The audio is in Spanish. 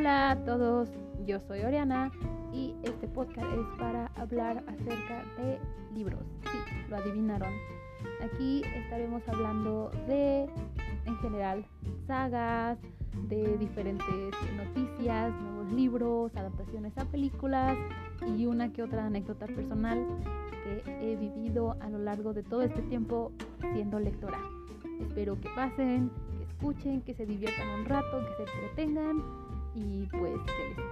Hola a todos, yo soy Oriana y este podcast es para hablar acerca de libros. Sí, lo adivinaron. Aquí estaremos hablando de, en general, sagas, de diferentes noticias, nuevos libros, adaptaciones a películas y una que otra anécdota personal que he vivido a lo largo de todo este tiempo siendo lectora. Espero que pasen, que escuchen, que se diviertan un rato, que se entretengan y pues que les.